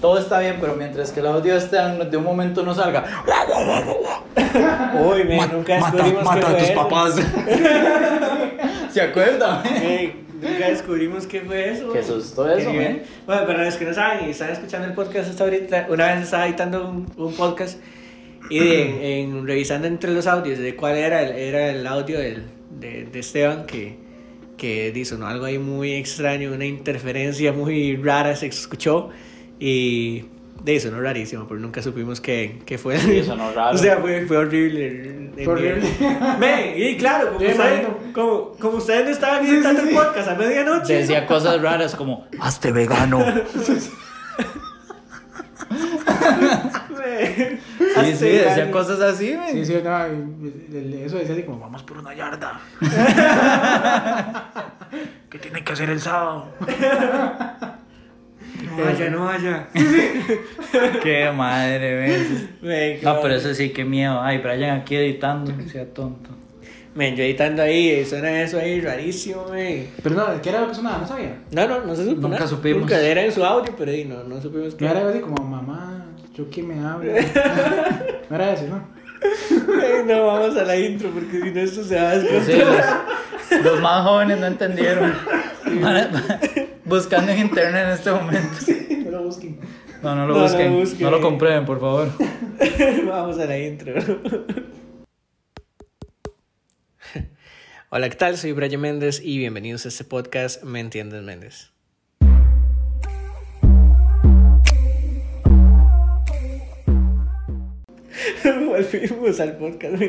todo está bien, pero mientras que el audio esté de un momento no salga. Uy, men, nunca descubrimos mata, mata qué a tus fue papás. ¿Se acuerdan? Ey, nunca descubrimos qué fue eso. Qué susto eso, Qué. Bueno, para los que no saben y están escuchando el podcast hasta ahorita, una vez estaba editando un, un podcast y de- en, revisando entre los audios de cuál era el, era el audio del, de, de Esteban que, que di- sonó algo ahí muy extraño, una interferencia muy rara se escuchó y de sonó rarísimo, pero nunca supimos qué, qué fue. Sí, sonó raro. O sea, fue, fue horrible. Fue horrible. Ve, y claro, como, ustedes, como, como ustedes no estaban editando el podcast a medianoche. Decía cosas raras como, hazte vegano. Ve, Sí, sí, decía cosas así. Sí, sí, no, eso decía así como, vamos por una yarda. ¿Qué tiene que hacer el sábado? No vaya, no vaya. Qué madre, men. No, pero eso sí, qué miedo. Ay, Brian aquí editando, sea tonto. Men, yo editando ahí, suena eso ahí rarísimo, men. Pero no, ¿qué era lo que sonaba? No sabía. No, no, no se supo. Nunca nada. supimos. Nunca era en su audio, pero ahí no, no supimos No qué era algo así como, mamá, yo quién me habla. No era eso, ¿no? No, vamos a la intro porque si no esto se va a Sí, descontrolar. los, los más jóvenes no entendieron. Van- Buscando en internet en este momento. No lo busquen. No, no lo No lo busquen. No, lo comprueben, por favor. Vamos a la intro. Hola, ¿qué tal? Soy Brian Méndez y bienvenidos a este podcast Me Entiendes Méndez. Volvimos al podcast.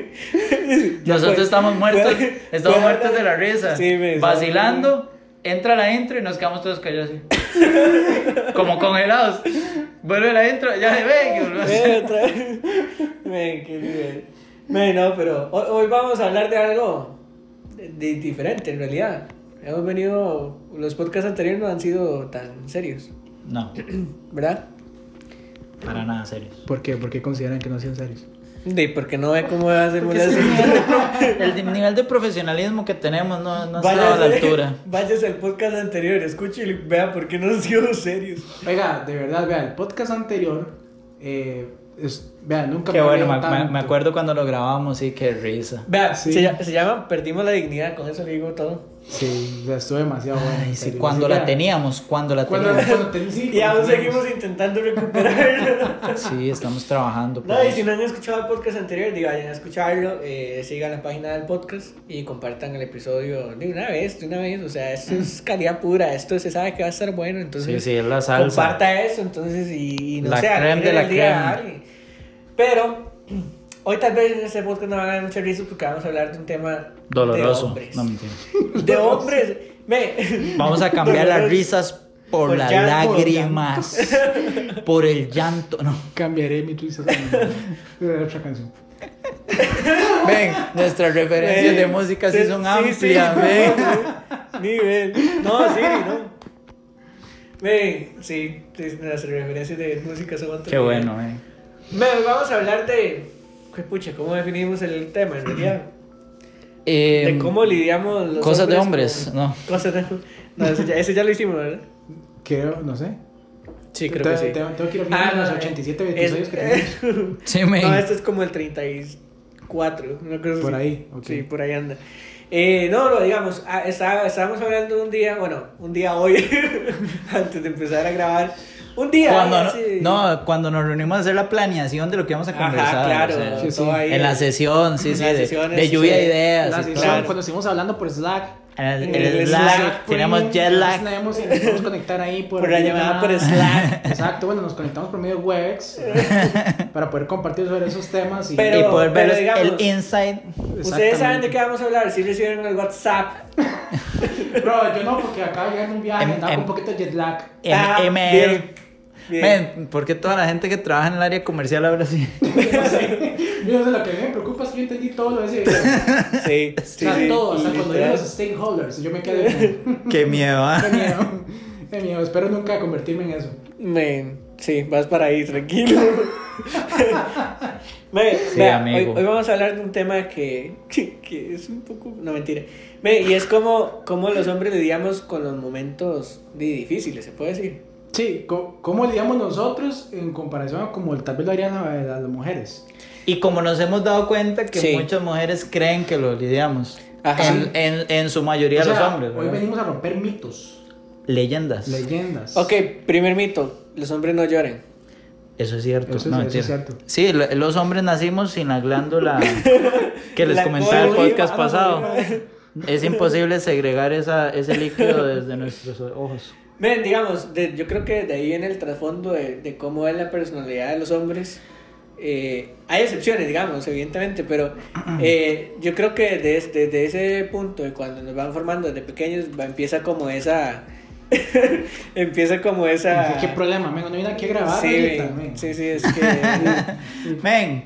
Nosotros estamos muertos. Estamos muertos de la risa. Sí, me- Vacilando. Entra la intro y nos quedamos todos callados así. Como congelados. Vuelve la intro, ya se ve. que- otra vez. Men, qué nivel. Men, no, pero hoy, hoy vamos a hablar de algo de- de diferente en realidad. Hemos venido, los podcasts anteriores no han sido tan serios, No, ¿verdad? para nada serios. ¿Por qué? ¿Por qué consideran que no sean serios? De porque no ve cómo hacemos las El de- nivel de profesionalismo que tenemos no, no está a la altura. Váyase al podcast anterior, escuche y vea por qué no han sido serios. Oiga, de verdad, vea, el podcast anterior, eh, es, vea, nunca Qué me bueno, me, me- tanto. me acuerdo cuando lo grabamos, sí, qué risa. Vea, Sí. se, se llama Perdimos la dignidad, con eso le digo todo. Sí, o sea, estuvo demasiado bueno. Ay, sí, cuando la teníamos, cuando la teníamos. cuando ten- sí, Y aún seguimos intentando recuperarlo. Sí, estamos trabajando. No, y eso. si no han escuchado el podcast anterior, digo, vayan a escucharlo, eh, sigan la página del podcast y compartan el episodio de una vez, de una vez. O sea, esto es calidad pura, esto se sabe que va a estar bueno, entonces Sí, sí, es la salsa. comparta eso, entonces, y, y no La sé, creme de la el día a creme. alguien. Pero hoy tal vez en este podcast no van a dar mucha risa porque vamos a hablar de un tema Doloroso. de hombres. No, mentira. de hombres. Me, Vamos a cambiar las risas por, Por las por lágrimas. Por el llanto. No. Cambiaré mi twist a otra canción. Ven, nuestras referencias de Ven, música sí son sí, amplias, sí. ven. Ni ven. No, sí, no. Ven, sí, las referencias de música son otras. Qué bueno, ven. Me, vamos a hablar de. ¿Qué pucha? ¿Cómo definimos el tema en realidad? Eh, de cómo lidiamos los cosas de hombres, con- no. Cosas de No, ese ya, ese ya lo hicimos, ¿verdad? Creo, no sé. Sí, creo Te- que sí. te- Tengo que ir Ah, a no, los eh, 87 es- episodios que tenemos. Sí, men. No, este es como el 34, una cosa Por así. ahí, ok. Sí, por ahí anda. Eh, no, no, digamos, ah, está- estábamos hablando un día, bueno, un día hoy, antes de empezar a grabar. Un día. Cuando, no, así- no, cuando nos reunimos a hacer la planeación de lo que vamos a Ajá, conversar. claro. o sea, Sí, sí. todo ahí. en la sesión, sí, sí, de, de lluvia sí. de ideas. La sesión, claro. cuando estuvimos hablando por Slack. En el, En en el el Slack, Slack tenemos premium, jet lag. nos podemos conectar ahí por, Por la llamada por Slack. Exacto, bueno, nos conectamos por medio de Webex para poder compartir sobre esos temas. Y, Pero- y poder ver digamos- el insight. Ustedes saben de qué vamos a hablar, si recibieron el WhatsApp. Bro, yo no, porque acá llegué en un viaje, andaba con un poquito de jet lag. M- Ah, ML. Men, ¿por qué toda la gente que trabaja en el área comercial habla así? Yo no sé, lo que me preocupa es que yo entendí todo lo de ese video. Sí, O sí, sea, sí. todo, hasta cuando Literal. llegan los stakeholders. Yo me quedé Qué miedo, ¿ah? qué miedo, qué miedo. Espero nunca convertirme en eso. Men, sí, vas para ahí, tranquilo. Men, Sí, vea, amigo. Hoy, hoy vamos a hablar de un tema que, que, que es un poco. No, mentira. Men, y es como, como los hombres lidiamos con los momentos di- difíciles, se puede decir. Sí, ¿cómo lidiamos nosotros en comparación a como tal vez lo harían a, las mujeres? Y como nos hemos dado cuenta que Sí. muchas mujeres creen que lo lidiamos. Ajá. En, en, en su mayoría O sea, los hombres. Hoy ¿verdad? venimos a romper mitos, Leyendas. leyendas. Ok, primer mito, los hombres no lloren. Eso es cierto. Eso es- no, eso mentira. es cierto. Sí, lo- los hombres nacimos sin la glándula que les La comentaba el podcast pasado. Es imposible segregar esa, ese líquido desde nuestros ojos. Ven, digamos, de- yo creo que de ahí viene el trasfondo de, de cómo es la personalidad de los hombres. Eh, hay excepciones, digamos, evidentemente, pero eh, yo creo que desde, desde ese punto, de cuando nos van formando desde pequeños, va, empieza como esa... empieza como esa... ¿Qué, problema, men? No viene aquí a grabar Sí, ahorita, men, sí, sí, es que... Men,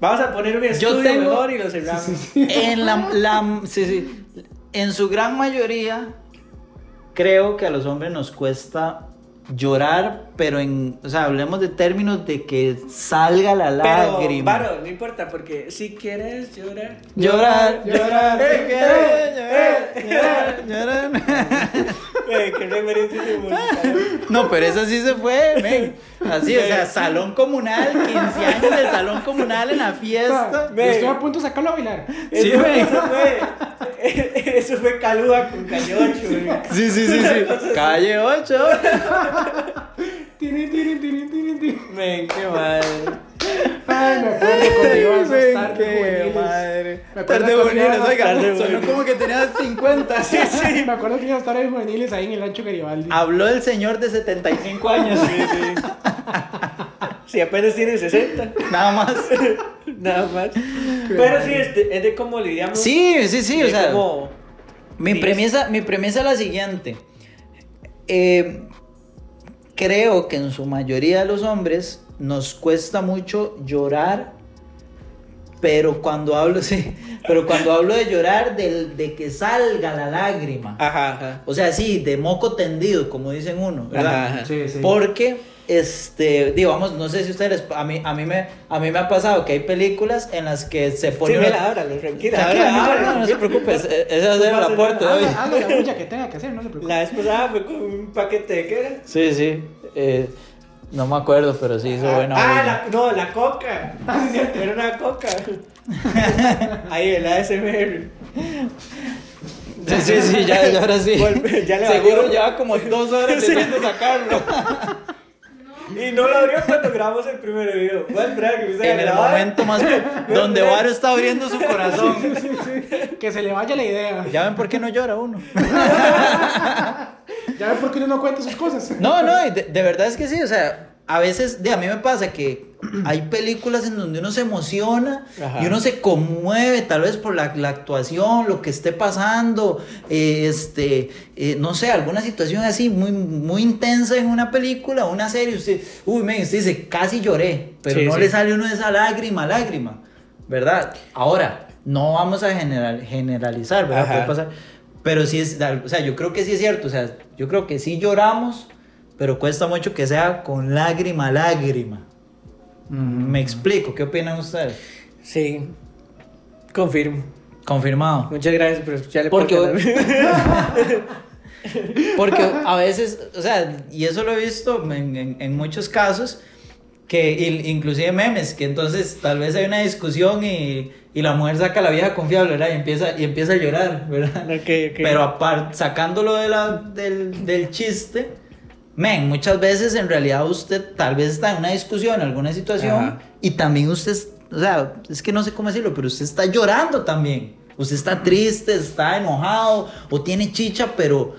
Vamos a poner un Yo estudio tengo- mejor y lo cerramos. en la, la- sí, sí. en su gran mayoría, creo que a los hombres nos cuesta llorar, pero en, o sea, hablemos de términos de que salga la Pero, lágrima. Varo, no importa, porque si quieres llorar... Llorar, llorar, Eh, eh, llorar, llorar, llorar. Eh, qué referencia de música. No, pero eso sí se fue, men. Así, o sea, salón comunal, 15 años de salón comunal en la fiesta. Yo estoy a punto de sacarlo a bailar. Sí, eso, men. eso fue. Eso fue Calúa con Cañocho, güey. Sí, sí, sí, sí. Calle 8. Tirin, tirin, tirin, tirin, tirin. Men, qué madre. Ay, me acuerdo cuando iba a Men, tardes madre. Me acuerdo Tarde cuando iba a juveniles, oiga, sonó como que tenía 50. Sí, sí. Me acuerdo que iba a estar en juveniles ahí en el Ancho Garibaldi. Habló el señor de 75 años. Sí, sí. Si apenas tiene 60, Nada más. nada más. Pero sí, es de, es de cómo lidiamos. Sí, sí, sí, o sea. cómo- Mi premisa, mi premisa es la siguiente. Eh, creo que en su mayoría de los hombres nos cuesta mucho llorar, pero cuando hablo, sí, pero cuando hablo de llorar, del- de que salga la lágrima. Ajá, ajá. O sea, sí, de moco tendido, como dicen uno, ¿verdad? Ajá, ajá. Sí, sí. Porque, este, digamos, no sé si ustedes, a mí, a mí me, a mí me ha pasado que hay películas en las que se Sí, pone me una- la ábralo, tranquila. Tranquila, no, ábrala. no, no se preocupe, ese ese va a ser el No pasa aporte hoy. Haga, haga la bulla que tenga que hacer, no se preocupe. La vez pasada fue con un paquete de qué era. Sí, sí. eh, no me acuerdo, pero sí hizo buena. ah, la, no, la coca. Ah, sí, cierto. Era una coca. Ahí, el ASMR. Sí, sí, sí, ya, ya ahora sí. Ya le Seguro lleva como dos horas Sí. intentando sacarlo. Y no lo abrió cuando grabamos el primer video. Voy a esperar a que a En el grabar. momento más donde Varo está abriendo su corazón. Que se le vaya la idea. Ya ven por qué no llora uno. Ya ven por qué uno no cuenta sus cosas. No, no, de verdad es que sí, o sea, a veces, de, a mí me pasa que hay películas en donde uno se emociona Ajá. y uno se conmueve, tal vez por la, la actuación, lo que esté pasando, eh, este, eh, no sé, alguna situación así muy, muy intensa en una película, una serie, usted, uy, men, usted dice, casi lloré, pero Sí, no sí. le sale uno esa lágrima, lágrima, ¿verdad? Ahora, no vamos a general, generalizar, ¿verdad? Puede pasar. Pero sí es, o sea, yo creo que sí es cierto, o sea, yo creo que sí lloramos, pero cuesta mucho que sea con lágrima, lágrima. Me explico, ¿qué opinan ustedes? Sí. Confirmo. Confirmado. Muchas gracias por escuchar el Porque-. Porque a veces, o sea, y eso lo he visto en, en- en muchos casos, que inclusive memes, que entonces tal vez hay una discusión y, y la mujer saca a la vieja confiable, ¿verdad? Y empieza, y empieza a llorar, ¿verdad? Ok, ok. Pero aparte, sacándolo de la, del, del chiste, men, muchas veces en realidad usted tal vez está en una discusión, en alguna situación, Ajá. y también usted, o sea, es que no sé cómo decirlo, pero usted está llorando también. Usted está triste, está enojado, o tiene chicha, pero,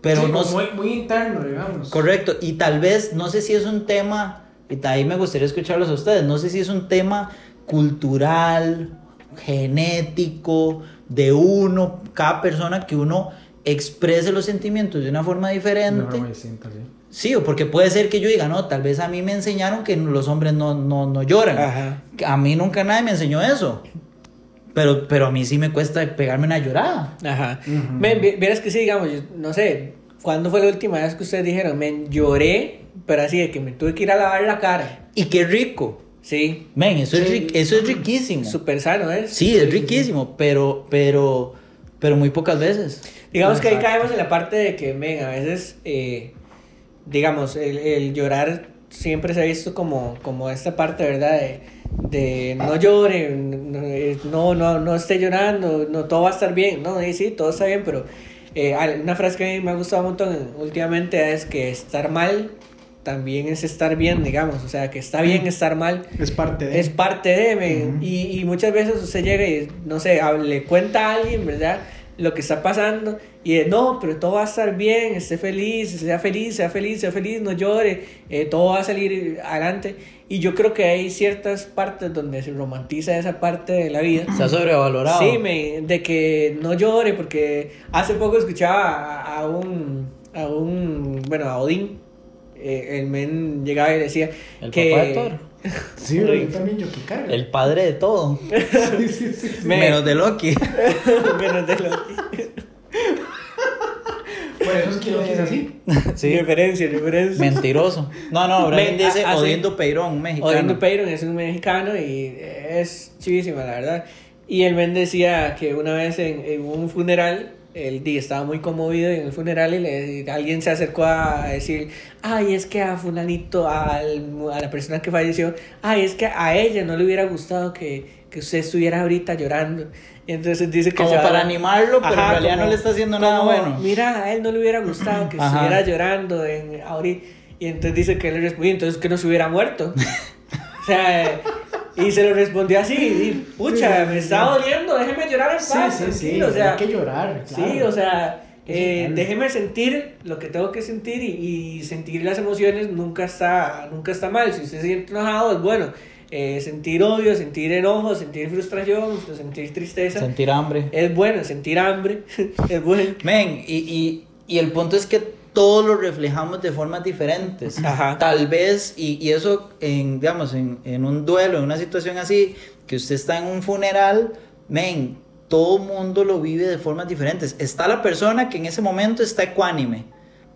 pero Sí, no muy interno, digamos. Correcto, y tal vez, no sé si es un tema, y ahí me gustaría escucharlos a ustedes, no sé si es un tema cultural, genético, de uno, cada persona que uno exprese los sentimientos de una forma diferente. forma distinta, sí. Sí, o porque puede ser que yo diga, no, tal vez a mí me enseñaron que los hombres no, no, no lloran. Ajá. A mí nunca nadie me enseñó eso. Pero, pero a mí sí me cuesta pegarme una llorada. Ajá. Ujú. Men, vi- vieras que sí, digamos, yo no sé, ¿cuándo fue la última vez que ustedes dijeron, men, lloré, pero así de que me tuve que ir a lavar la cara? Y qué rico. Sí, Men, eso, es, Sí. ri- eso es riquísimo. súper sano, ¿eh? Sí, es riquísimo, pero, pero, pero muy pocas veces. Digamos que ahí Exacto. caemos en la parte de que, men, a veces, eh, digamos, el, el llorar siempre se ha visto como, como esta parte, ¿verdad? De, de no llore, no, eh, no, no, no esté llorando, no, todo va a estar bien, no, y sí, todo está bien, pero eh, una frase que a mí me ha gustado un montón últimamente es que estar mal también es estar bien, digamos, o sea, que está bien estar mal, Es parte de. es parte de, men. Ujú. y, y muchas veces usted llega y, no sé, le cuenta a alguien, ¿verdad? Lo que está pasando y de, no, pero todo va a estar bien, esté feliz, sea feliz, sea feliz, sea feliz, no llore, eh, todo va a salir adelante. Y yo creo que hay ciertas partes donde se romantiza esa parte de la vida. Está sobrevalorado. Sí, me, de que no llore, porque hace poco escuchaba a, a un, a un, bueno, a Odín, eh, el men llegaba y decía El que... papá de Thor. Sí, pero yo también, yo que carga. El padre de todo. Sí, sí, sí, sí. Me- Menos de Loki. Menos de lo Por eso es que Loki es así. Sí. Referencia, referencia. Mentiroso. No, no, Brian dice a- hace- Odindo Peirón, un mexicano. Odindo Peyron es un mexicano y es chivísima, la verdad. Y el men decía que una vez en, en un funeral, el día estaba muy conmovido en el funeral y le- alguien se acercó a decir, ay, es que a fulanito, al- a la persona que falleció, ay, es que a ella no le hubiera gustado que, que usted estuviera ahorita llorando. Y entonces dice que Como se para animarlo, pero en Ajá, realidad como- no le está haciendo nada como, bueno. Mira, a él no le hubiera gustado que Ajá. estuviera llorando en ahorita. Y entonces dice que él le respondió, entonces que no se hubiera muerto. o sea, y se lo respondió así, y, pucha, Sí, me sí, está sí. doliendo, déjeme llorar en Sí, paz. sí, sí. tranquilo, o sea, hay que llorar. sí, claro. o sea, eh, déjeme sentir lo que tengo que sentir y, y sentir las emociones nunca está, nunca está mal. Si usted se siente enojado, es bueno. Eh, sentir odio, sentir enojo, sentir frustración, sentir tristeza. Sentir hambre. Es bueno, sentir hambre, es bueno. Men, y, y, y el punto es que todos lo reflejamos de formas diferentes. Ajá. Tal vez, y, y eso, en, digamos, en, en un duelo, en una situación así, que usted está en un funeral, men, todo mundo lo vive de formas diferentes. Está la persona que en ese momento está ecuánime,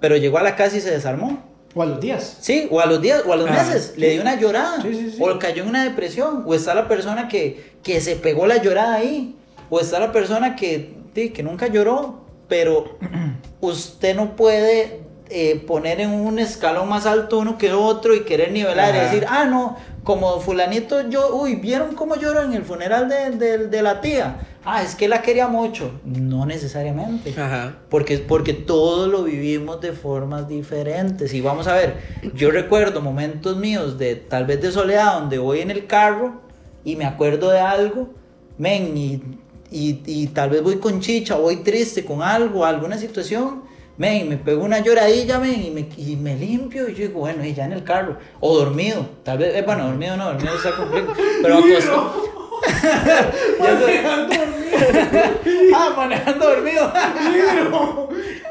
pero llegó a la casa y se desarmó. O a los días. Sí, o a los días, o a los Ah, meses, le dio una llorada, Sí, sí, sí. o cayó en una depresión, o está la persona que, que se pegó la llorada ahí, o está la persona que, sí, que nunca lloró, pero usted no puede eh, poner en un escalón más alto uno que otro y querer nivelar y decir, ah, no, como fulanito, yo, uy, ¿vieron cómo lloró en el funeral de, de- de la tía? Ah, es que la quería mucho. No necesariamente. Ajá. Porque, porque todos lo vivimos de formas diferentes. Y vamos a ver, yo recuerdo momentos míos de tal vez de soledad donde voy en el carro y me acuerdo de algo, men, y, y, y tal vez voy con chicha, voy triste con algo, alguna situación, men, me pego una lloradilla, men, y me, y me limpio y yo digo, bueno, y ya en el carro, o dormido, tal vez, eh, bueno, dormido no, dormido está complejo, pero acostado. Ah, manejando dormido.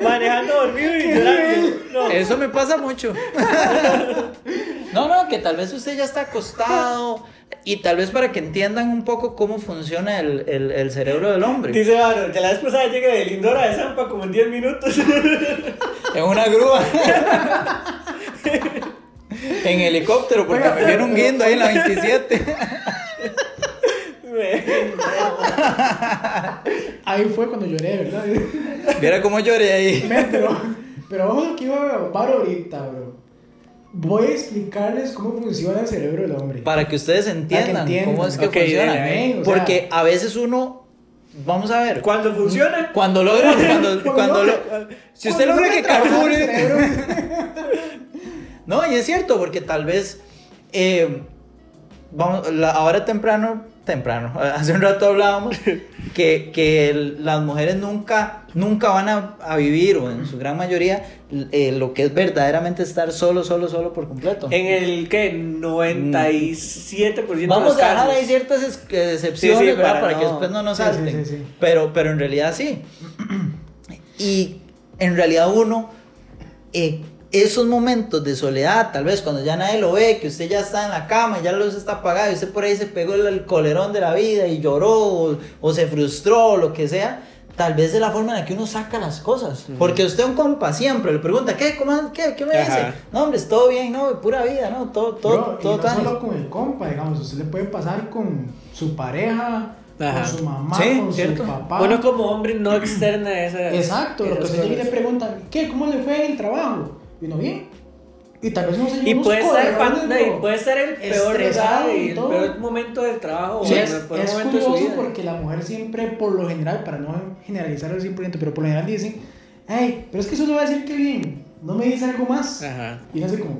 Manejando dormido y llorando. No. Eso me pasa mucho. No, no, que tal vez usted ya está acostado y tal vez para que entiendan un poco cómo funciona el, el- el cerebro del hombre. Dice Varo, ya la vez pasada llegué de Lindora de Zampa como en 10 minutos. En una grúa. En helicóptero, porque me vieron guindo ahí en la 27. Ahí fue cuando lloré, ¿verdad? Viera cómo lloré ahí. Pero, pero ojo que iba a paro ahorita, bro. Voy a explicarles cómo funciona el cerebro del hombre. Para que ustedes entiendan, entiendan. cómo es que funciona. o sea- porque a veces uno, vamos a ver, Cuando funciona. cuando logra, cuando, cuando lo- si usted Cuando logra que carbure, No, y es cierto, porque tal vez, eh, vamos, la- ahora temprano, temprano, hace un rato hablábamos que, que el- las mujeres nunca, nunca van a, a vivir, o en su gran mayoría, eh, lo que es verdaderamente estar solo, solo, solo por completo. En el que 97% de Vamos los a dejar ahí ciertas es- excepciones, Sí, para que después no nos Sí, sí, salten. sí, sí. Pero, pero en realidad sí. Y en realidad uno, eh, esos momentos de soledad, tal vez cuando ya nadie lo ve, que usted ya está en la cama, ya la luz está apagada y usted por ahí se pegó el, el colerón de la vida y lloró o, o se frustró o lo que sea, tal vez es la forma en la que uno saca las cosas. Porque usted un compa siempre le pregunta, ¿qué? ¿Cómo, qué, ¿Qué me dice? Ajá. No, hombre, es todo bien, no, pura vida, no, todo, todo, Bro, y todo no tan- solo con el compa, digamos, usted le puede pasar con su pareja, Ajá. con su mamá, Sí, con cierto. su papá. Uno como hombre no externa esa. Exacto, lo que usted llega y le preguntan, ¿qué? ¿Cómo le fue en el trabajo? Y uno, bien. Y tal vez no se Y puede coderones, fan- y puede ser el peor y el peor momento del trabajo Sí, o es, el peor es momento de su curioso vida. porque la mujer siempre, por lo general, para no generalizar al 100%, pero por lo general dicen, hey, pero es que eso no va a decir que bien, no me dice algo más. Ajá. Y uno hace como,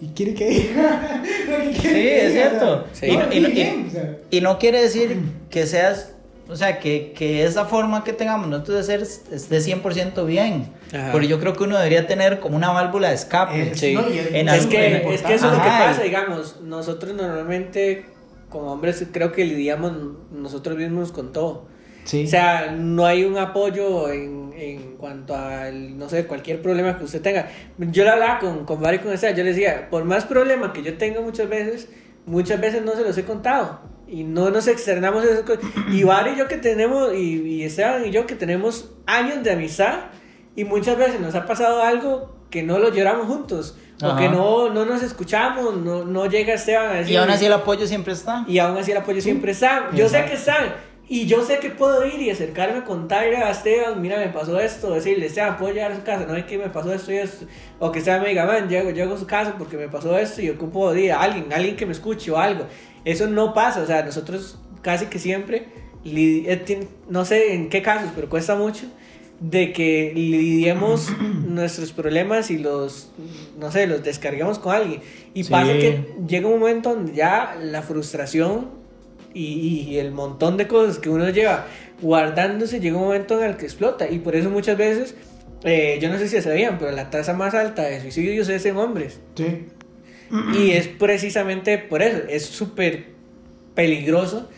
¿y quiere que diga? ¿Qué quiere Sí, que es diga? cierto. O sea, Sí. no, Y no- y- bien, o sea, Y no quiere decir que seas, o sea, que, que esa forma que tengamos nosotros de ser esté 100% bien. Ajá. Porque yo creo que uno debería tener como una válvula de escape. Eh, Sí. no, En Es que, es que eso es lo que Ajá. pasa, digamos. Nosotros normalmente, como hombres, creo que lidiamos nosotros mismos con todo. sí. O sea, no hay un apoyo en, en cuanto a, no sé, cualquier problema que usted tenga. Yo lo hablaba con, con Barry con Esteban, yo le decía, por más problema que yo tenga muchas veces, muchas veces no se los he contado. Y no nos externamos esas cosas. Y Barry y yo que tenemos, y, y Esteban y yo que tenemos años de amistad, y muchas veces nos ha pasado algo que no lo lloramos juntos. O Ajá. que no, no nos escuchamos, no, no llega Esteban a decir... Y aún así el apoyo siempre está. Y aún así el apoyo siempre está. Yo sé Exacto. que están. Y yo sé que puedo ir y acercarme contarle a Esteban, mira, me pasó esto, decirle, Esteban, puedo llegar a su casa, no es que me pasó esto y esto. O que Esteban me diga, man, llego, llego a su casa porque me pasó esto y ocupo de alguien, alguien que me escuche o algo. Eso no pasa, o sea, nosotros casi que siempre, eh, no sé en qué casos, pero cuesta mucho, de que lidiemos nuestros problemas y los, no sé, los descarguemos con alguien. Y Sí. pasa que llega un momento donde ya la frustración y, y el montón de cosas que uno lleva guardándose llega un momento en el que explota. Y por eso muchas veces, eh, yo no sé si sabían, pero la tasa más alta de suicidios es en hombres. sí. Y es precisamente por eso, es súper peligroso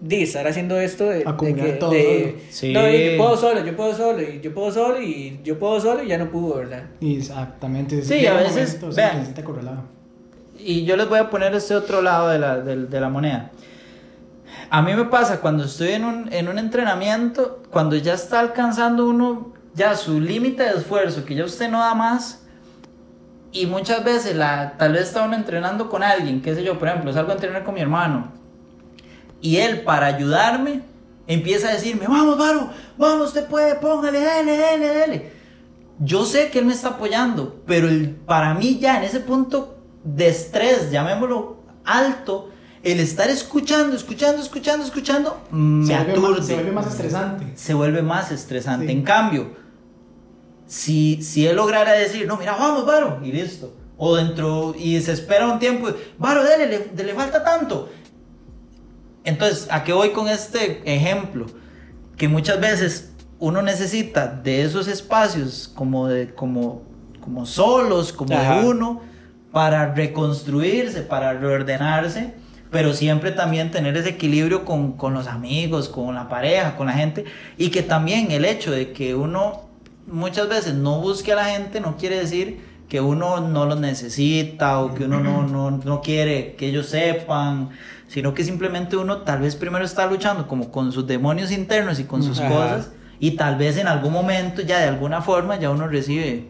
de estar haciendo esto de, de que- todo de- solo. Sí. no, yo puedo solo, yo puedo solo, y yo puedo solo, y yo puedo solo, y ya no pudo, ¿verdad? Exactamente. Sí, a veces, momento, o sea, vean. que. Y yo les voy a poner este otro lado de la, del- de la moneda. A mí me pasa cuando estoy en un, en un entrenamiento, cuando ya está alcanzando uno ya su límite de esfuerzo, que ya usted no da más, y muchas veces la, tal vez está uno entrenando con alguien, qué sé yo, por ejemplo, salgo a entrenar con mi hermano, y él para ayudarme empieza a decirme, vamos, Varo, vamos, usted puede, póngale, dele, dele, dele. Yo sé que él me está apoyando, pero el- para mí ya en ese punto de estrés, llamémoslo alto, el estar escuchando, escuchando, escuchando, escuchando, me Se vuelve, aturde. más, se vuelve más estresante. Se vuelve más estresante. Sí. En cambio, si, si él lograra decir, no, mira, vamos, Varo, y listo. O dentro, y se espera un tiempo, Varo, dele, le, le falta tanto. Entonces, ¿a qué voy con este ejemplo? Que muchas veces uno necesita de esos espacios como de como como solos, como Ajá. de uno para reconstruirse, para reordenarse, pero siempre también tener ese equilibrio con, con los amigos, con la pareja, con la gente y que también el hecho de que uno muchas veces no busque a la gente no quiere decir que uno no los necesita o que uno no, no, no quiere que ellos sepan, sino que simplemente uno tal vez primero está luchando como con sus demonios internos y con sus Ajá. cosas y tal vez en algún momento ya de alguna forma ya uno recibe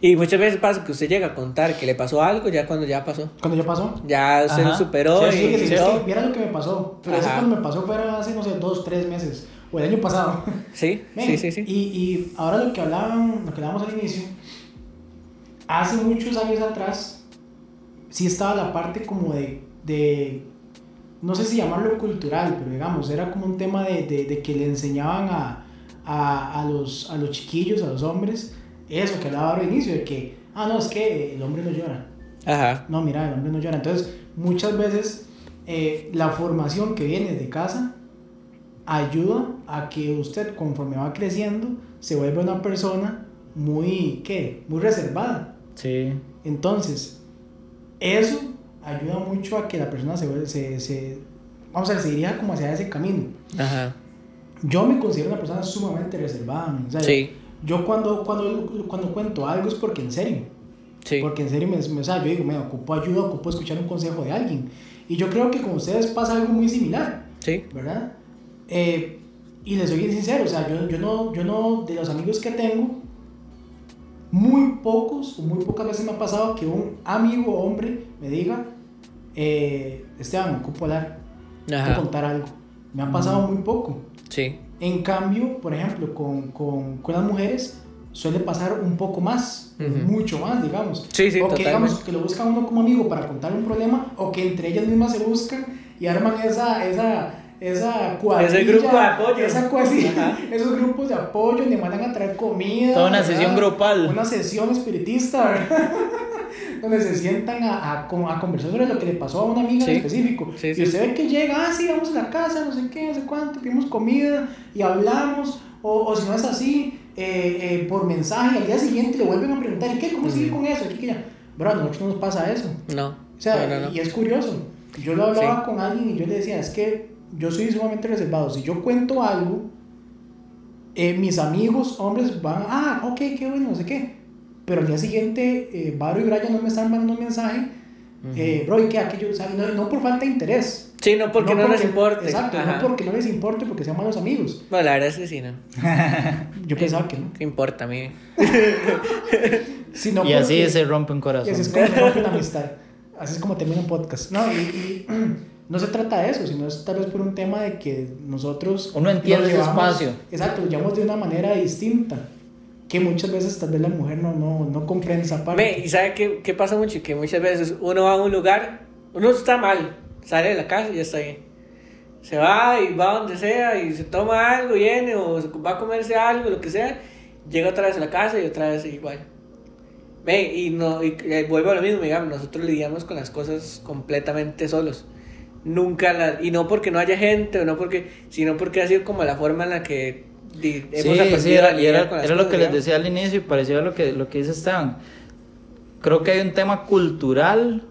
Y muchas veces pasa que usted llega a contar que le pasó algo ya cuando ya pasó. Cuando ya pasó. Ya se lo superó Sí, y, sí, sí, y todo. que viera lo que me pasó. Pero eso cuando me pasó fue hace, no sé, dos, tres meses. O el año pasado. Sí, Ven, sí, sí, sí. Y, y ahora lo que hablaban, lo que hablábamos al inicio, hace muchos años atrás, sí estaba la parte como de, de no sé si llamarlo cultural, pero digamos, era como un tema de, de, de que le enseñaban a, a, a, los, a los chiquillos, a los hombres, eso que hablaba al inicio, de que, ah, no, es que el hombre no llora. Ajá. No, mira, el hombre no llora. Entonces, muchas veces eh, la formación que viene de casa ayuda a que usted, conforme va creciendo, se vuelva una persona muy, ¿qué? Muy reservada. sí Entonces, eso ayuda mucho a que la persona se, se, se vamos a ver, se dirija como hacia ese camino. Ajá. Yo me considero una persona sumamente reservada. O sea, Sí. Yo cuando, cuando, cuando cuento algo es porque en serio. Sí. Porque en serio, me, me- o sea, yo digo, me ocupo ayuda, ocupo escuchar un consejo de alguien. Y yo creo que con ustedes pasa algo muy similar, Sí. ¿verdad? Eh, y les soy bien sincero, o sea, yo, yo, no, yo no, de los amigos que tengo, muy pocos o muy pocas veces me ha pasado que un amigo hombre me diga, eh, Esteban, ocupo hablar, Ajá. contar algo. Me ha pasado muy poco. Sí. En cambio, por ejemplo, con, con, con las mujeres, suele pasar un poco más, Ujú. mucho más, digamos. Sí, sí, o que, digamos, que lo busca uno como amigo para contar un problema, o que entre ellas mismas se buscan y arman esa, esa, esa cuadrilla, Ese grupo de apoyo. esa cuasi- Ajá. esos grupos de apoyo, le mandan a traer comida. Toda una ¿verdad? sesión grupal. Una sesión espiritista, ¿verdad? donde se sientan a, a, a conversar sobre lo que le pasó a una amiga Sí. en específico. Sí, y usted ve que llega, ah, sí, vamos a la casa, no sé qué, no sé cuánto, pedimos comida y hablamos, o, o si no es así, eh, eh, por mensaje, al día siguiente le vuelven a preguntar, ¿y qué? ¿Cómo sigue con eso? Aquí ya. Bro, a nosotros no nos pasa eso. No. O sea, no, no, no. y es curioso. Yo lo hablaba con alguien y yo le decía, es que yo soy sumamente reservado. Si yo cuento algo, eh, mis amigos hombres van, ah, ok, qué bueno, no sé qué. Pero al día siguiente, eh, Varo y Brian no me están mandando un mensaje, eh, bro, ¿y qué? Aquello, o sea, no, no por falta de interés. Sí, no porque no, les importe. Exacto, Ajá. no porque no les importe, porque sean malos amigos. Bueno, la verdad es que sí, ¿no? Yo pensaba que no. ¿Qué importa a mí? Sino y así se rompe un Y corazón. así es como se rompe una amistad. Así es como termina un podcast. No, y, y no se trata de eso, sino es tal vez por un tema de que nosotros... Uno entiende nos ese llevamos- espacio. Exacto, lo llevamos de una manera distinta. Que muchas veces tal vez la mujer no, no, no comprende esa parte. Ve, y sabe qué, qué pasa mucho, que muchas veces uno va a un lugar, uno está mal, sale de la casa y ya está bien. Se va y va donde sea y se toma algo, viene o se va a comerse algo, lo que sea, llega otra vez a la casa y otra vez igual. Ve, y, no, y eh, vuelvo a lo mismo, digamos, nosotros lidiamos con las cosas completamente solos. Nunca la, y no porque no haya gente o no porque, sino porque ha sido como la forma en la que di- Sí, hemos aprendido sí, a era, y lidiar era, con las era lo que les decía al inicio y parecía lo que, lo que dice Esteban. Creo que hay un tema cultural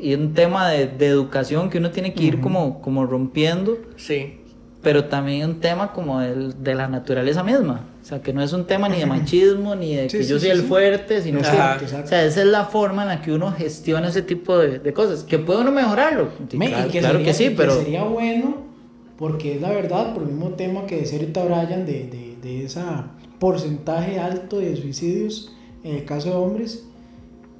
y un tema de, de educación que uno tiene que ir como, como rompiendo, Sí, pero también un tema como del- de la naturaleza misma. O sea, que no es un tema ni de machismo, ni de Sí, que sí, yo soy sí, el fuerte, sino que... Ajá. Exacto, exacto. O sea, esa es la forma en la que uno gestiona ese tipo de, de cosas. Que puede uno mejorarlo. Me- claro, que claro sería- que sí, pero... sería bueno, porque es la verdad, por el mismo tema que decía ahorita Brian, de, de, de ese porcentaje alto de suicidios en el caso de hombres,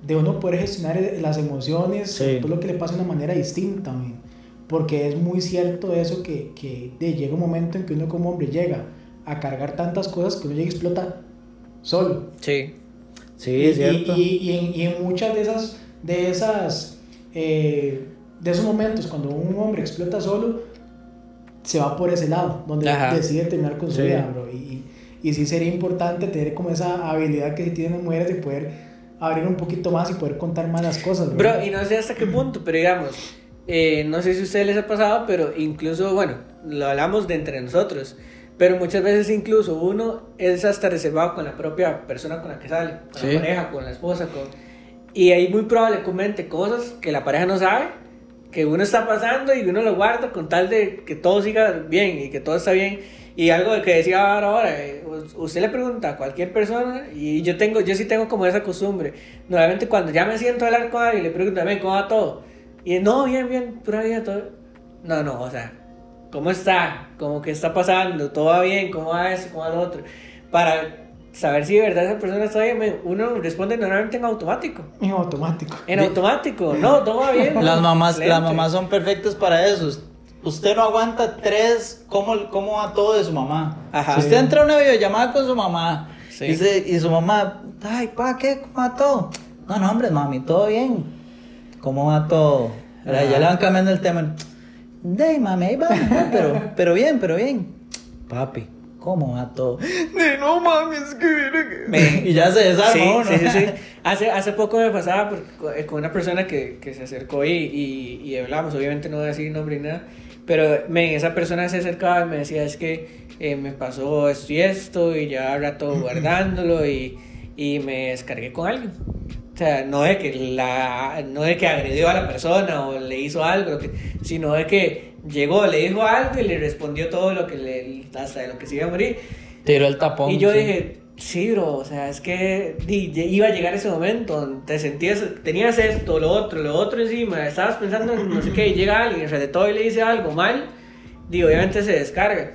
de uno poder gestionar las emociones, todo lo que le pasa de una manera distinta, men. Porque es muy cierto eso que, que de, llega un momento en que uno como hombre llega a cargar tantas cosas que uno llega y explota solo. sí. Sí, Y- es cierto. Y, y, y en, y en muchas de esas, de esas, eh, de esos momentos cuando un hombre explota solo, se va por ese lado, donde Ajá. decide terminar con su Sí. vida, bro. Y, y, y sí sería importante tener como esa habilidad que tienen las mujeres de poder abrir un poquito más y poder contar más las cosas, bro. Bro, y no sé hasta qué punto, pero digamos, eh, no sé si a ustedes les ha pasado, pero incluso, bueno, lo hablamos de entre nosotros, pero muchas veces incluso uno es hasta reservado con la propia persona con la que sale, con Sí. la pareja, con la esposa, con... Y ahí muy probable comente cosas que la pareja no sabe, que uno está pasando y uno lo guarda con tal de que todo siga bien y que todo está bien. Y algo que decía ahora, ahora eh, usted le pregunta a cualquier persona y yo tengo, yo sí tengo como esa costumbre. Normalmente cuando ya me siento a hablar con alguien le pregunto, ¿cómo va todo? Y no, bien, bien, pura vida, todo. No, no, o sea, ¿cómo está? ¿Cómo que está pasando? ¿Todo va bien? ¿Cómo va eso? ¿Cómo va lo otro? Para saber si de verdad esa persona está bien, uno responde normalmente en automático. En automático. En automático, no, todo va bien. Las mamás, las mamás son perfectas para eso. Usted no aguanta tres, ¿cómo, cómo va todo de su mamá? Ajá. Si usted entra a una videollamada con su mamá Sí. y, se- y su mamá, ay, pa, ¿qué? ¿Cómo va todo? No, no, hombre, mami, todo bien. ¿Cómo va todo? Ajá. Ya le van cambiando el tema. De mami, ahí va, ¿no? pero, pero bien, pero bien. Papi, ¿cómo va todo? De no mami, es que viene que-". Me- Y ya se desarma Sí, uno. sí, sí. Hace, hace poco me pasaba por- eh, con una persona que, que se acercó y, y, y hablamos, obviamente no voy a decir nombre ni nada, pero me, esa persona se acercaba y me decía, es que eh, me pasó esto y esto y ya rato guardándolo y, y me descargué con alguien. O sea, no de que, la, no de que agredió a la persona o le hizo algo, sino de que llegó, le dijo algo y le respondió todo lo que le, hasta de lo que se iba a morir. Tiró el tapón. Y yo sí. dije, sí, bro, o sea, es que iba a llegar ese momento donde te sentías, tenías esto, lo otro, lo otro encima, estabas pensando en no sé qué, y llega alguien, sobre todo y le dice algo mal, digo, obviamente se descarga.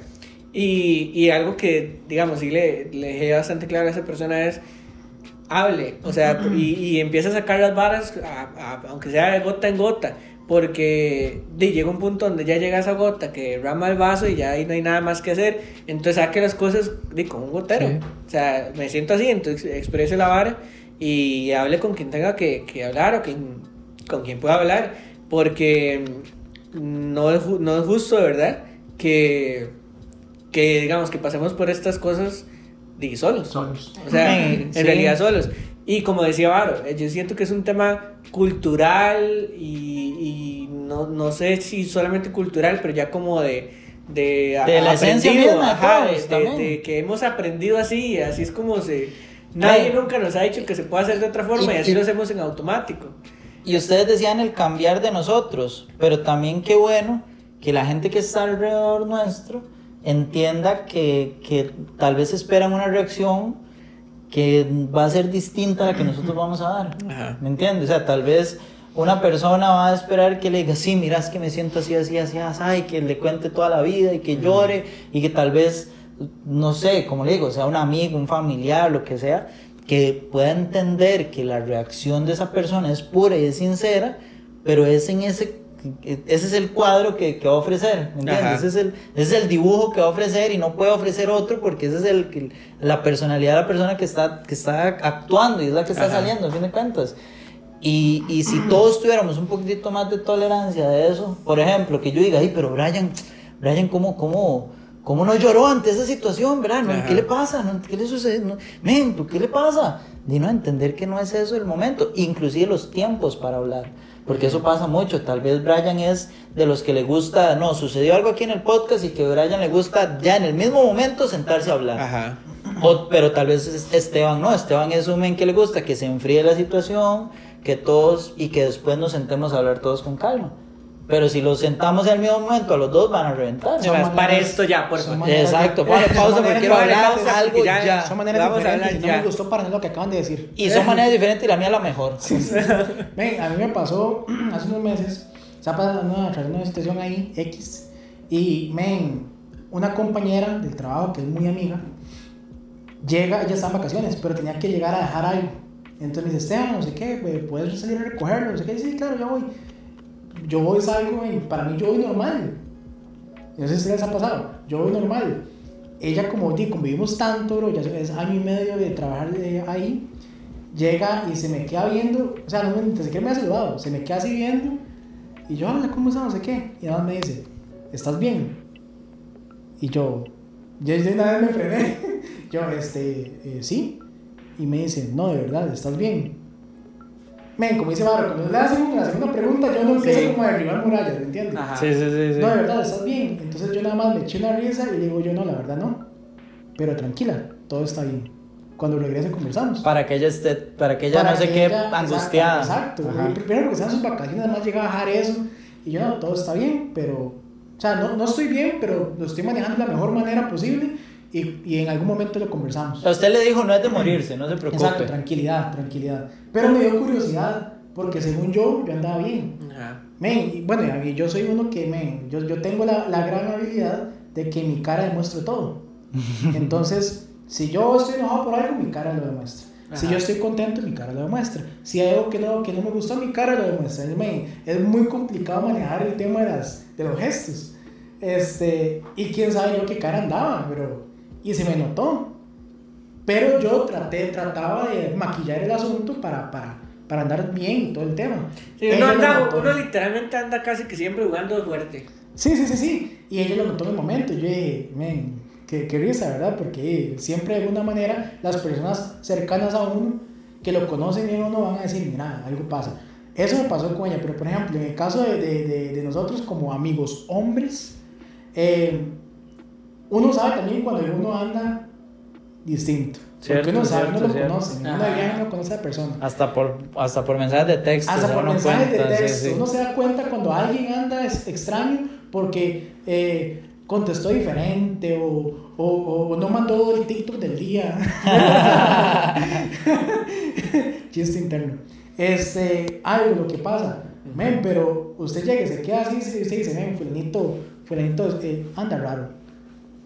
Y, y algo que, digamos, sí le, le dejé bastante claro a esa persona es, hable, o sea, y, y empieza a sacar las varas, a- a- aunque sea de gota en gota, porque di, llega un punto donde ya llega esa gota que derrama el vaso y ya ahí no hay nada más que hacer. Entonces saque las cosas di, con un gotero. Sí. O sea, me siento así, entonces exprese la vara y hable con quien tenga que, que hablar o quien, con quien pueda hablar. Porque no es, no es justo, de verdad, que, que digamos que pasemos por estas cosas di, solos. Solos. O sea, Sí, en sí. realidad solos. Y como decía Varo, eh, yo siento que es un tema cultural y, y no, no sé si solamente cultural, pero ya como de... De, De la esencia misma ajá, de- de- que hemos aprendido así, así es como se... Nadie Ay. nunca nos ha dicho que se puede hacer de otra forma y, Y- así y- lo hacemos en automático. Y ustedes decían el cambiar de nosotros, pero también qué bueno que la gente que está alrededor nuestro entienda que, que tal vez esperan una reacción que va a ser distinta a la que nosotros vamos a dar. Ajá. ¿Me entiendes? O sea, tal vez una persona va a esperar que le diga, sí, mira, es que me siento así, así, así, así, y que le cuente toda la vida y que llore y que tal vez, no sé, como le digo, sea un amigo, un familiar, lo que sea, que pueda entender que la reacción de esa persona es pura y es sincera, pero es en ese, ese es el cuadro que, que va a ofrecer, ¿me entiendes? Ese es, el, ese es el dibujo que va a ofrecer y no puede ofrecer otro porque ese es el, la personalidad de la persona que está, que está actuando y es la que está Ajá. saliendo, a fin de cuentas. Y, y si todos tuviéramos un poquitito más de tolerancia de eso, por ejemplo, que yo diga, ay, pero Brian, Brian, ¿cómo, cómo, cómo no lloró ante esa situación, verdad? ¿No? Ajá. ¿Qué le pasa? ¿No? ¿Qué le sucede? No, men, ¿tú ¿qué le pasa? De no entender que no es eso el momento, inclusive los tiempos para hablar. Porque eso pasa mucho. Tal vez Brian es de los que le gusta, no, sucedió algo aquí en el podcast y que a Brian le gusta ya en el mismo momento sentarse a hablar. Ajá. O- pero tal vez es- Esteban no, Esteban es un men que le gusta que se enfríe la situación, que todos y que después nos sentemos a hablar todos con calma. Pero si los sentamos en el mismo momento, a los dos van a reventar. Se va, para esto ya, por favor. maneras Exacto, ponle pausa porque maneras quiero hablar algo ya- ya. Son maneras Vamos a diferentes no ya. me gustó para nada lo que acaban de decir. Y son maneras diferentes y la mía es la mejor. Ven, a mí me pasó hace unos meses, estaba pasando a través de una situación ahí, X, y, men, una compañera del trabajo que es muy amiga, llega, ella está en vacaciones, pero tenía que llegar a dejar algo. Entonces me dice, Esteban, no sé qué, pues, ¿puedes salir a recogerlo? No sé qué, sí, claro, yo voy. Yo voy, salgo, y para mí yo voy normal. No sé si les ha pasado, yo voy normal. Ella, como di, convivimos tanto, bro, ya es año y medio de trabajar eh, ahí, llega y se me queda viendo, o sea, no ni siquiera me ha saludado, se me queda así viendo, y yo, hola, ¿cómo estás? No sé qué. Y nada más me dice, ¿estás bien? Y yo, yo de una me frené. yo, este, eh, sí. Y me dice, no, de verdad, ¿estás bien? Men, como dice Maro, cuando le hacen una segunda pregunta, yo no empiezo Sí. como a derribar murallas, ¿me entiendes? Ajá. Sí, sí, sí. sí. No, de verdad, ¿estás bien? Entonces yo nada más me eché una risa y le digo, yo no, la verdad no. Pero tranquila, todo está bien. Cuando regrese conversamos. Para que ella esté, para que ella Para no se que quede ella- angustiada. Exacto. Primero porque están sus vacaciones, además llega a bajar eso. Y yo, no, todo está bien, pero. O sea, no, no estoy bien, pero lo estoy manejando de la mejor manera posible. Y, y en algún momento lo conversamos. A usted le dijo, no es de morirse, no se preocupe. Exacto, tranquilidad, tranquilidad. Pero me dio curiosidad, porque según yo, yo andaba bien. Ajá. Men, y bueno, y yo soy uno que, men, yo, yo tengo la, la gran habilidad de que mi cara demuestre todo. Entonces, si yo estoy enojado por algo, mi cara lo demuestra. Si Ajá. yo estoy contento, mi cara lo demuestra. Si hay algo que no, que no me gustó, mi cara lo demuestra. Es, men, es muy complicado manejar el tema de, las, de los gestos. Este, y quién sabe yo qué cara andaba, pero... Y se me notó. Pero yo traté, trataba de maquillar el asunto para, para, para andar bien todo el tema. Sí, uno, anda, uno literalmente anda casi que siempre jugando fuerte. Sí, sí, sí, sí. Y ella lo notó en el momento. Yo dije, men, qué, qué risa, ¿verdad? Porque siempre de alguna manera las personas cercanas a uno que lo conocen bien o no van a decir, mira, algo pasa. Eso me pasó con ella, pero por ejemplo, en el caso de, de, de, de nosotros como amigos hombres, eh, uno sabe también cuando uno anda distinto. Cierto, porque uno sabe, cierto, uno lo cierto. conoce. Uno Ajá. de viaje no conoce a la persona. Hasta por, hasta por mensajes de texto. Hasta se por mensajes de cuenta, sí, texto. sí. Uno se da cuenta cuando alguien anda es- extraño porque eh, contestó diferente o, o, o no mandó el TikTok del día. Chiste interno. Este, algo lo que pasa. Men, pero usted llega y se queda así y usted dice, men, fulanito, fulanito eh, anda raro.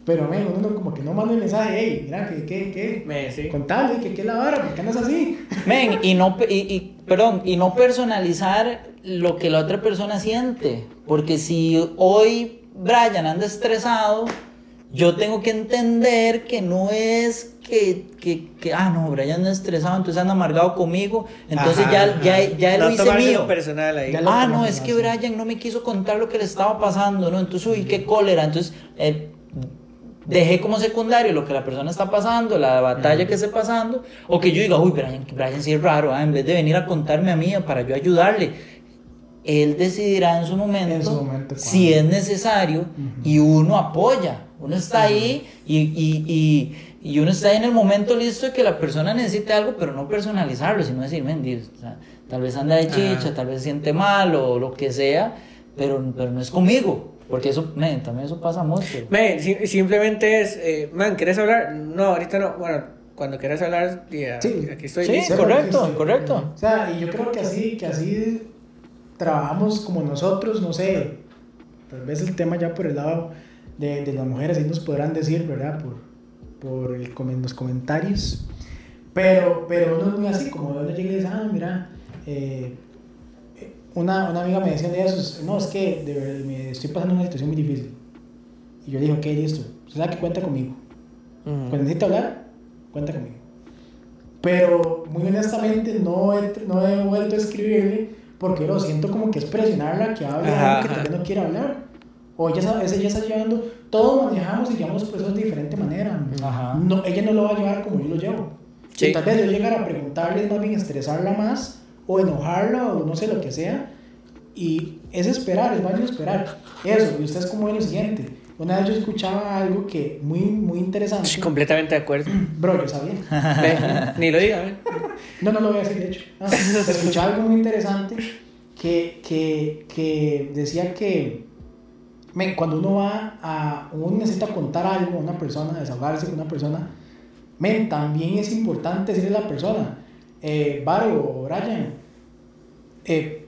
Pero, men, uno como que no manda el mensaje, hey, mira, ¿qué, qué, qué? Me, sí. Contale, ¿qué, qué es la vara? ¿Por qué andas así? Men, y no, y, y- perdón, y no personalizar lo que la otra persona siente. Porque si hoy Brian anda estresado, yo tengo que entender que no es que, que, que, ah, no, Brian anda estresado, entonces anda amargado conmigo, entonces Ajá, ya, ajá. ya, ya lo no hice tomárselo mío. personal ahí. Ya lo- Ah, no, es que Brian no me quiso contar lo que le estaba pasando, ¿no? Entonces, uy, qué cólera. Entonces, eh, dejé como secundario lo que la persona está pasando, la batalla que esté pasando, o que yo diga, uy, Brian, Brian sí es raro, ah, en vez de venir a contarme a mí para yo ayudarle. Él decidirá en su momento, En su momento, si es necesario y uno apoya. Uno está ahí y, y, y, y uno está ahí en el momento listo de que la persona necesite algo, pero no personalizarlo, sino decir, mentir, o sea, tal vez anda de chicha, tal vez siente mal o lo que sea, pero, pero no es conmigo, porque eso, men, también eso pasa mucho. Si- simplemente es, eh, man, ¿quieres hablar? No, ahorita no. Bueno, cuando quieras hablar, ya, Sí. aquí estoy Sí, listo. correcto, Sí. correcto. O sea, y yo creo que así, que así trabajamos como nosotros, no sé, tal vez el tema ya por el lado de, de las mujeres, ahí nos podrán decir, ¿verdad? Por, por el, comen- los comentarios. Pero, pero uno es muy así, como uno llega y dice, ah, mira, eh, una, una amiga me decía de eso, no, es que de verdad, me estoy pasando una situación muy difícil. Y yo le dije, ok, listo, usted sabe que cuenta conmigo. Ujú. Cuando necesite hablar, cuenta conmigo. Pero muy honestamente no he, no he vuelto a escribirle porque lo siento como que es presionarla que hable algo que tal no quiera hablar. O ella, sabe- ella está llevando, todos manejamos y llevamos los procesos de diferente manera. Ajá. No, ella no lo va a llevar como yo lo llevo. Sí. Y tal vez yo llegar a preguntarle, más bien estresarla más, o enojarla, o no sé lo que sea. Y es esperar, es válido esperar. Eso, y usted es como en lo siguiente. Una vez yo escuchaba algo que muy, muy interesante. Sí, completamente de acuerdo. Bro, yo sabía. Ve, ni lo diga. No, no lo voy a decir, de hecho. Escuchaba algo muy interesante que, que, que decía que men, cuando uno va a, uno necesita contar algo a una persona, desahogarse con una persona, men, también es importante decirle a la persona, eh, Varo o Brian, eh,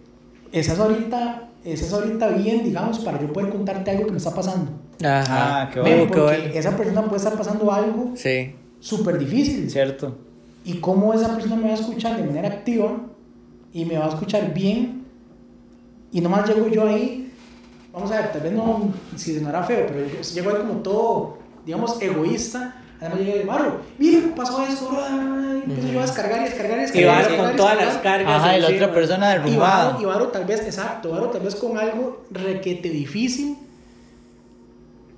estás ahorita, estás ahorita bien, digamos, para yo poder contarte algo que me está pasando. Ajá. Ah, qué Men, Uh, qué porque bueno. esa persona puede estar pasando algo Sí. súper difícil Cierto. y cómo esa persona me va a escuchar de manera activa y me va a escuchar bien y nomás llego yo ahí vamos a ver tal vez no si sonará feo pero yo llego ahí como todo digamos egoísta además llegué de Maro mira pasó esto bro", y empiezo yo a descargar y descargar y Y descargar, vas descargar, con todas las descargar. cargas. Ajá, y la otra persona y Varo, derrumbada. y Varo tal vez exacto Varo tal vez con algo requete difícil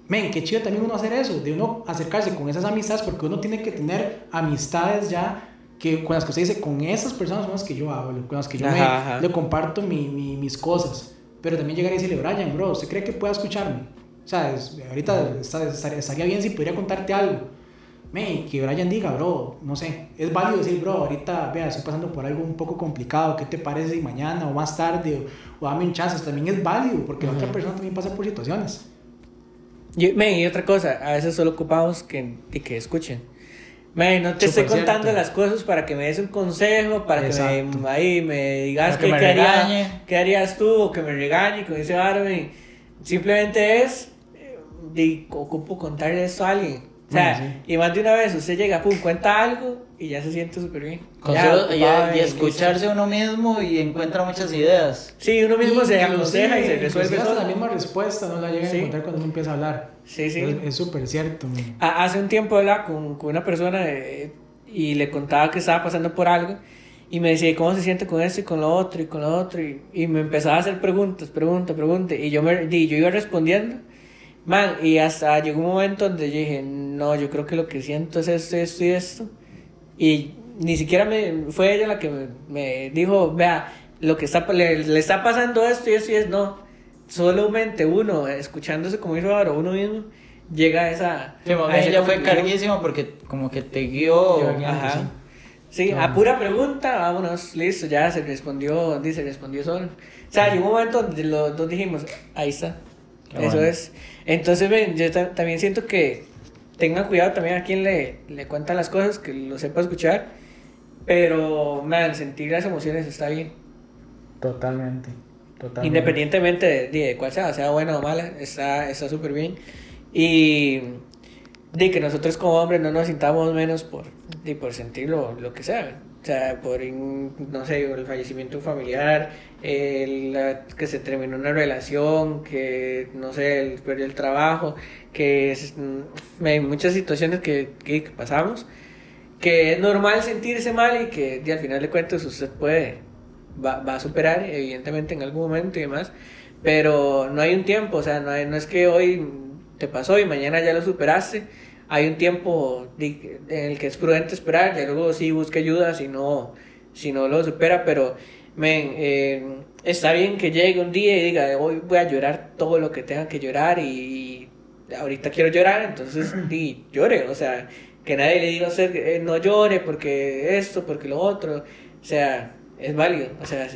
Men, qué chido también uno hacer eso, de uno acercarse con esas amistades, porque uno tiene que tener amistades ya que con las que usted dice, con esas personas son las que yo hablo, con las que yo me, Ajá, ajá. le comparto mi, mi- mis cosas. Pero también llegar y decirle, Brian, bro, ¿usted cree que pueda escucharme? O sea, es- ahorita está- estaría, estaría bien si pudiera contarte algo. Men, que Brian diga, bro, no sé, es válido decir, bro, ahorita, vea, estoy pasando por algo un poco complicado, ¿qué te parece si mañana o más tarde o, o dame un chance? También es válido, porque la otra persona también pasa por situaciones. Y, y otra cosa, a veces solo ocupamos que, y que escuchen. Men, no te Súper estoy contando cierto. las cosas para que me des un consejo, para que Exacto. me, ahí me digas que qué, me qué haría- qué harías tú o que me regañe ese barro. men. Simplemente es, eh, de, ocupo contarle esto a alguien. O sea, Bueno, y más de una vez usted llega, pum, cuenta algo y ya se siente súper bien. Con Ya, solo- y, y escucharse uno mismo y encuentra muchas ideas. Sí, uno mismo se Inclusive- aconseja y se resuelve hasta todo. la misma respuesta no la llega Sí. a encontrar cuando uno empieza a hablar. Sí, sí. Es- súper cierto. man. Ha- Hace un tiempo hablaba con, con una persona eh, y le contaba que estaba pasando por algo y me decía, ¿cómo se siente con esto y con lo otro y con lo otro? Y, y me empezaba a hacer preguntas, preguntas, preguntas y yo, me, y yo iba respondiendo. Man, y hasta llegó un momento donde yo dije, no, yo creo que lo que siento es esto, esto y esto. Y ni siquiera me, fue ella la que me, me dijo, vea, lo que está, le, le está pasando esto y esto y es no. Solamente uno, escuchándose como dijo ahora, uno mismo, llega a esa... Sí, a ella fue carguísima porque como que te guió. Ajá. sí. A pura pregunta, vámonos, listo, ya se respondió, dice, se respondió solo. O sea, llegó un momento donde los dos dijimos, ahí está, Qué eso bueno. es. Entonces, ven, yo ta- también siento que tengan cuidado también a quien le, le cuenta las cosas, que lo sepa escuchar, pero, man, sentir las emociones está bien. Totalmente. Totalmente. Independientemente de, de cuál sea, sea buena o mala, está está súper bien. Y de que nosotros como hombres no nos sintamos menos por, de, por sentir lo, lo que sea. O sea, por, no sé, el fallecimiento familiar, el, que se terminó una relación, que, no sé, el, perdió el trabajo, que mm, hay muchas situaciones que, que, pasamos, que es normal sentirse mal y que al final de cuentas usted puede, va, va, a superar, evidentemente, en algún momento y demás, pero no hay un tiempo, o sea, no, no es que hoy te pasó y mañana ya lo superaste hay un tiempo en el que es prudente esperar, ya luego sí busque ayuda si no, si no lo supera, pero men, eh, está bien que llegue un día y diga, hoy voy a llorar todo lo que tenga que llorar y, ahorita quiero llorar, entonces llore, o sea, que nadie le diga a usted eh, no llore porque esto, porque lo otro, o sea, es válido, o sea,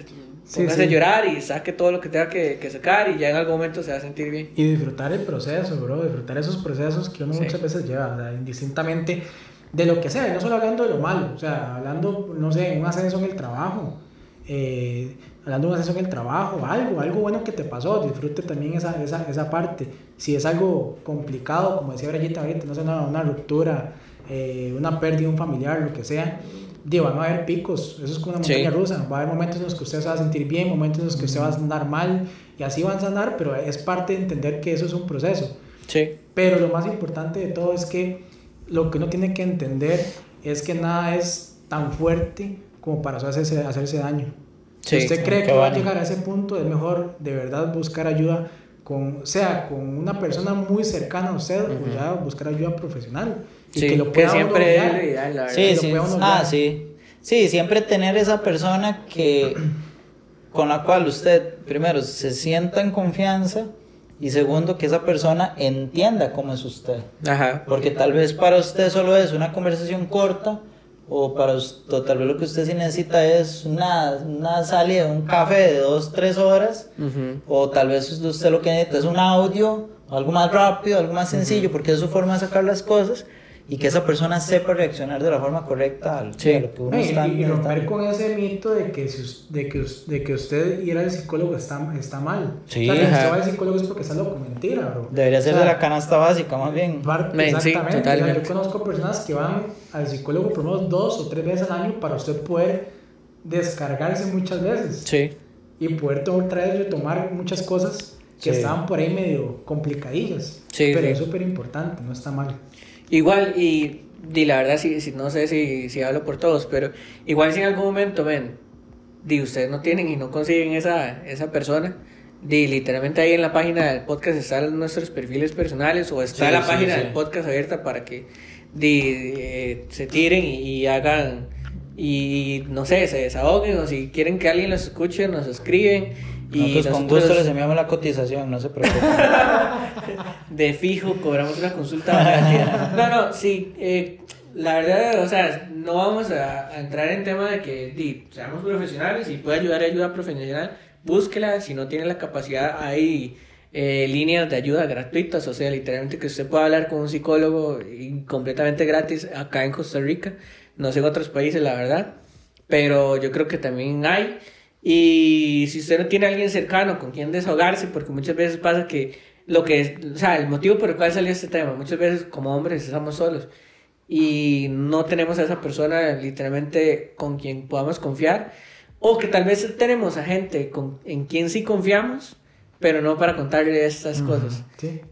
Sí, Póngase a llorar y saque todo lo que tenga que, que, sacar y ya en algún momento se va a sentir bien. Y disfrutar el proceso, bro, disfrutar esos procesos que uno muchas veces lleva, o sea, indistintamente de lo que sea, no solo hablando de lo malo, o sea, hablando, no sé, un ascenso en el trabajo, eh, hablando de un ascenso en el trabajo, algo, algo bueno que te pasó, disfrute también esa, esa, esa parte. Si es algo complicado, como decía Brayita ahorita, no sé, una, una ruptura, eh, una pérdida de un familiar, lo que sea, digo, van a haber picos, eso es como una montaña rusa, va a haber momentos en los que usted se va a sentir bien, momentos en los que usted va a andar mal, y así van a sanar, pero es parte de entender que eso es un proceso. Sí. Pero lo más importante de todo es que lo que uno tiene que entender es que nada es tan fuerte como para hacerse, hacerse daño. si usted cree que va a llegar a ese punto, es mejor de verdad buscar ayuda con, sea con una persona muy cercana a usted o ya buscar ayuda profesional. Y que lo pueda siempre es ideal, la Sí, sí. Ah, sí. Sí, siempre tener esa persona que con la cual usted primero se sienta en confianza y segundo que esa persona entienda cómo es usted. Ajá. Porque tal vez para usted solo es una conversación corta o para usted, tal vez lo que usted sí necesita es una, una salida, un café de dos, tres horas, o tal vez usted lo que necesita es un audio, algo más rápido, algo más sencillo, porque es su forma de sacar las cosas y que esa persona sepa reaccionar de la forma correcta al, sí. a lo que uno está y, y romper con ese mito de que, de que, de que usted ir al psicólogo está, está mal. Sí, o sea, que usted va al psicólogo es porque está loco, mentira, bro. Debería ser de la canasta básica, más bien. exactamente. yo conozco personas que van al psicólogo por unos dos o tres veces al año para usted poder descargarse muchas veces. Sí. Y poder otra vez retomar muchas cosas que estaban por ahí medio complicadillas. Sí, pero es súper importante, no está mal. Igual, y, y la verdad, si, si, no sé si, si hablo por todos, pero igual si en algún momento ven, di ustedes no tienen y no consiguen esa, esa persona, di literalmente ahí en la página del podcast están nuestros perfiles personales o está la página del podcast abierta para que di, eh, se tiren y, hagan y no sé, se desahoguen o si quieren que alguien los escuche, nos escriben y nosotros, con gusto les enviamos la cotización, no se preocupen. de fijo, cobramos una consulta. no, no, sí, eh, la verdad, o sea, no vamos a, entrar en tema de que di, seamos profesionales y puede ayudar a ayuda profesional, búsquela, si no tiene la capacidad, hay eh, líneas de ayuda gratuitas, o sea, literalmente que usted pueda hablar con un psicólogo completamente gratis acá en Costa Rica, no sé en otros países, la verdad, pero yo creo que también hay. Y si usted no tiene a alguien cercano con quien desahogarse, porque muchas veces pasa que lo que, o sea, el motivo por el cual salió este tema, muchas veces como hombres estamos solos y no tenemos a esa persona literalmente con quien podamos confiar, o que tal vez tenemos a gente con, en quien sí confiamos, pero no para contarle estas cosas.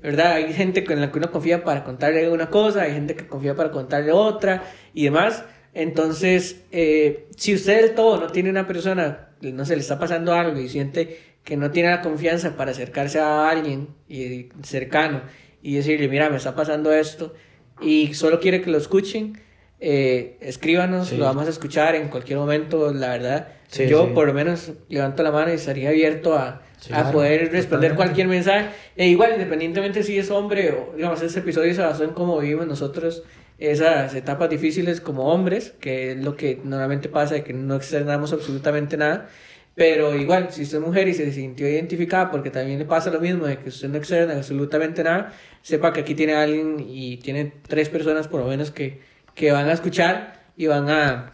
¿Verdad? Hay gente con la que uno confía para contarle una cosa, hay gente que confía para contarle otra y demás. Entonces, eh, si usted del todo no tiene una persona, no se le está pasando algo y siente que no tiene la confianza para acercarse a alguien y, cercano y decirle, mira, me está pasando esto y solo quiere que lo escuchen, eh, escríbanos, lo vamos a escuchar en cualquier momento, la verdad. Yo por lo menos levanto la mano y estaría abierto a, a poder responder cualquier mensaje. E igual, independientemente si es hombre o, digamos, este episodio se basó en cómo vivimos nosotros esas etapas difíciles como hombres, que es lo que normalmente pasa, de que no externamos absolutamente nada. Pero igual, si usted es mujer y se sintió identificada porque también le pasa lo mismo, de que usted no externa absolutamente nada, sepa que aquí tiene alguien y tiene tres personas por lo menos que, que van a escuchar y van a,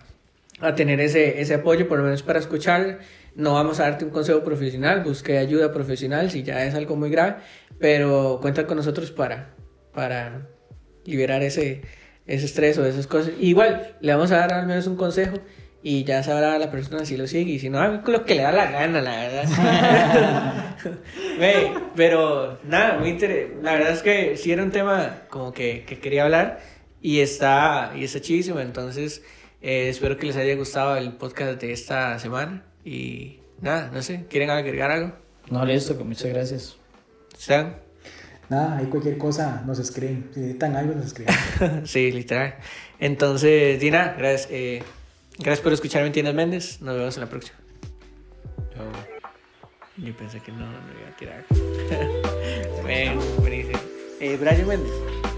a tener ese, ese apoyo, por lo menos para escuchar. No vamos a darte un consejo profesional, busque ayuda profesional si ya es algo muy grave, pero cuenta con nosotros para, para liberar ese, ese estrés o esas cosas. Igual, le vamos a dar al menos un consejo y ya sabrá la persona si lo sigue y si no, haga lo que le da la gana, la verdad. Ve, pero nada, muy inter... la verdad es que sí era un tema como que, que quería hablar y está, y está chidísimo, entonces eh, espero que les haya gustado el podcast de esta semana y nada, no sé, ¿quieren agregar algo? No, listo, que muchas gracias. ¿Sean? Nada, ahí cualquier cosa nos escriben. Si necesitan algo, nos escriben. sí, literal. Entonces, Dina, gracias. Eh, gracias por escucharme Entiendes Méndez. Nos vemos en la próxima. Yo pensé que no, no iba a tirar. bueno, buenísimo. Eh, Brian Méndez.